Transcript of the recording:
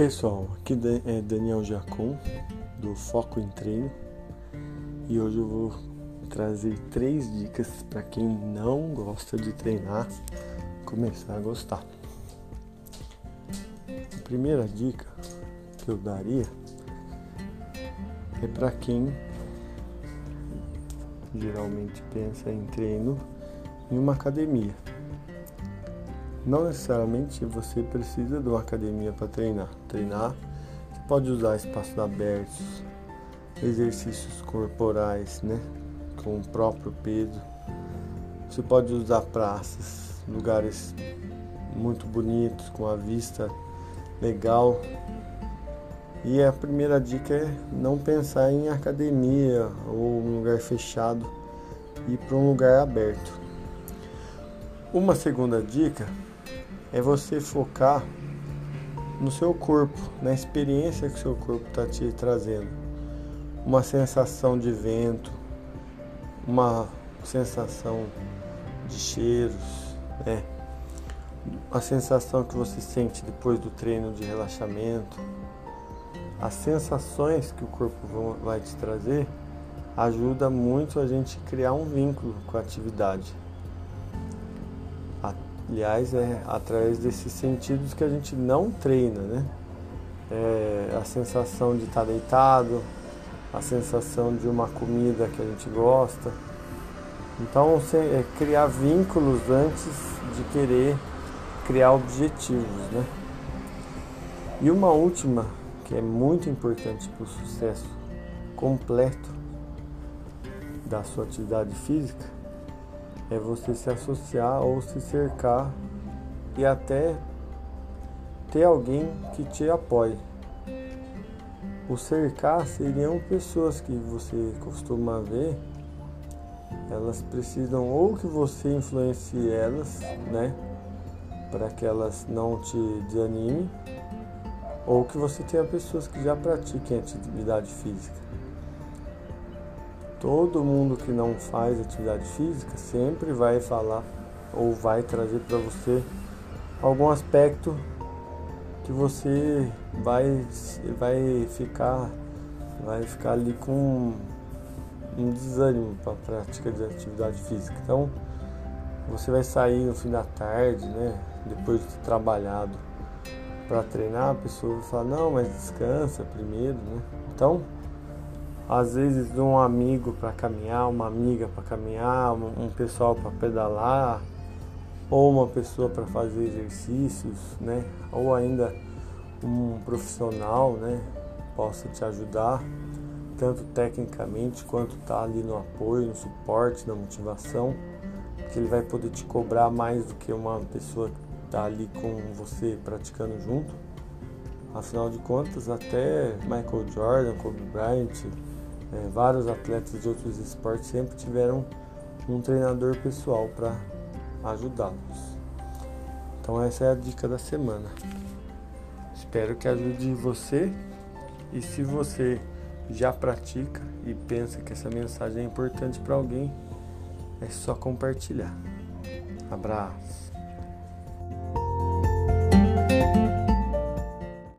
pessoal, aqui é Daniel Jacon do Foco em Treino e hoje eu vou trazer três dicas para quem não gosta de treinar começar a gostar. A primeira dica que eu daria é para quem geralmente pensa em treino em uma academia. Não necessariamente você precisa de uma academia para treinar. Treinar, você pode usar espaços abertos, exercícios corporais, né, com o próprio peso. Você pode usar praças, lugares muito bonitos, com a vista legal. E a primeira dica é não pensar em academia ou um lugar fechado, ir para um lugar aberto. Uma segunda dica é você focar no seu corpo, na experiência que o seu corpo está te trazendo. Uma sensação de vento, uma sensação de cheiros, né? a sensação que você sente depois do treino de relaxamento, as sensações que o corpo vai te trazer ajuda muito a gente criar um vínculo com a atividade. Aliás, é através desses sentidos que a gente não treina, né? É a sensação de estar deitado, a sensação de uma comida que a gente gosta. Então, é criar vínculos antes de querer criar objetivos, né? E uma última, que é muito importante para o sucesso completo da sua atividade física, é você se associar ou se cercar e até ter alguém que te apoie. O cercar seriam pessoas que você costuma ver, elas precisam ou que você influencie elas, né, para que elas não te desanimem, ou que você tenha pessoas que já pratiquem atividade física. Todo mundo que não faz atividade física sempre vai falar ou vai trazer para você algum aspecto que você vai, vai ficar vai ficar ali com um desânimo para a prática de atividade física. Então, você vai sair no fim da tarde, né, depois de ter trabalhado para treinar, a pessoa vai falar: "Não, mas descansa primeiro", né? Então, às vezes um amigo para caminhar, uma amiga para caminhar, um pessoal para pedalar, ou uma pessoa para fazer exercícios, né? Ou ainda um profissional, né? Possa te ajudar tanto tecnicamente quanto tá ali no apoio, no suporte, na motivação, que ele vai poder te cobrar mais do que uma pessoa tá ali com você praticando junto. Afinal de contas, até Michael Jordan, Kobe Bryant, é, vários atletas de outros esportes sempre tiveram um treinador pessoal para ajudá-los. Então essa é a dica da semana. Espero que ajude você e se você já pratica e pensa que essa mensagem é importante para alguém, é só compartilhar. Abraço.